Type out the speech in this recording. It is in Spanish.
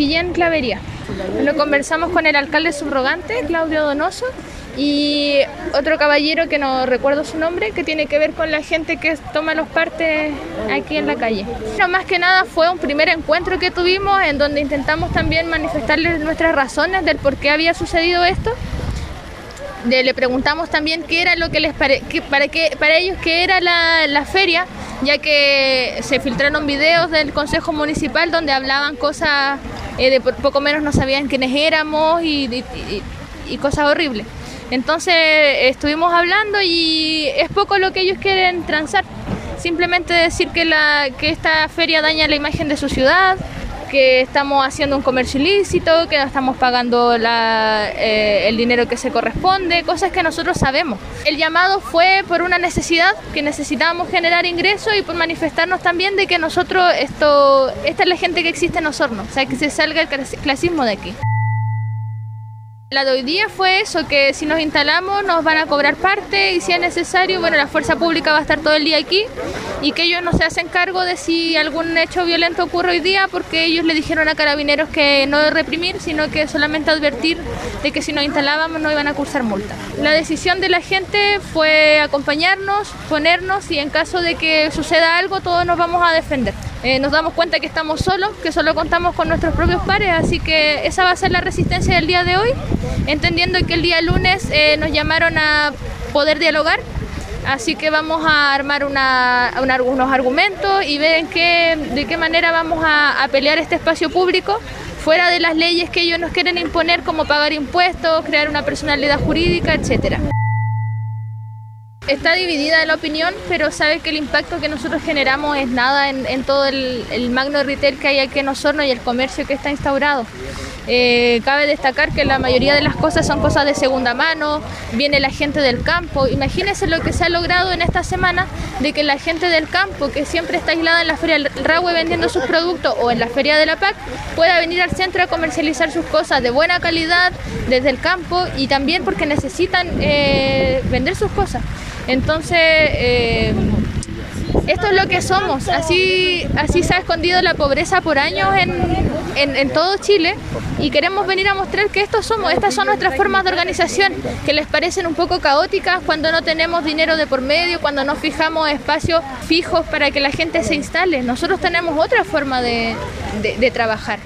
Quillén Clavería. Lo conversamos con el alcalde subrogante, Claudio Donoso, y otro caballero que no recuerdo su nombre, que tiene que ver con la gente que toma los partes aquí en la calle. Pero más que nada fue un primer encuentro que tuvimos en donde intentamos también manifestarles nuestras razones del por qué había sucedido esto. le preguntamos también qué era lo que les para, qué, para ellos qué era la, feria, ya que se filtraron videos del Consejo Municipal donde hablaban cosas eh, de poco menos no sabían quiénes éramos y cosas horribles. Entonces estuvimos hablando y es poco lo que ellos quieren transar. Simplemente decir que, la, que esta feria daña la imagen de su ciudad, que estamos haciendo un comercio ilícito, que no estamos pagando eh, el dinero que se corresponde, cosas que nosotros sabemos. El llamado fue por una necesidad, que necesitábamos generar ingresos y por manifestarnos también de que nosotros, esto, esta es la gente que existe en Osorno, o sea, que se salga el clasismo de aquí. La de hoy día fue eso, que si nos instalamos nos van a cobrar parte y si es necesario, bueno, la fuerza pública va a estar todo el día aquí y que ellos no se hacen cargo de si algún hecho violento ocurre hoy día porque ellos le dijeron a carabineros que no reprimir, sino que solamente advertir de que si nos instalábamos no iban a cursar multa. La decisión de la gente fue acompañarnos, ponernos y en caso de que suceda algo todos nos vamos a defender. Eh, nos damos cuenta que estamos solos, que solo contamos con nuestros propios pares, así que esa va a ser la resistencia del día de hoy, entendiendo que el día lunes eh, nos llamaron a poder dialogar, así que vamos a armar unos argumentos y ver qué, de qué manera vamos a, a pelear este espacio público fuera de las leyes que ellos nos quieren imponer como pagar impuestos, crear una personalidad jurídica, etcétera está dividida la opinión, pero sabe que el impacto que nosotros generamos es nada en, todo el, magno retail que hay aquí en Osorno y el comercio que está instaurado. Eh, cabe destacar que la mayoría de las cosas son cosas de segunda mano, viene la gente del campo. Imagínense lo que se ha logrado en esta semana de que la gente del campo, que siempre está aislada en la Feria del Rahue vendiendo sus productos o en la Feria de la PAC, pueda venir al centro a comercializar sus cosas de buena calidad desde el campo y también porque necesitan eh, vender sus cosas. Entonces, eh, esto es lo que somos. Así, así se ha escondido la pobreza por años en, todo Chile y queremos venir a mostrar que estos somos, estas son nuestras formas de organización, que les parecen un poco caóticas cuando no tenemos dinero de por medio, cuando no fijamos espacios fijos para que la gente se instale. Nosotros tenemos otra forma de trabajar.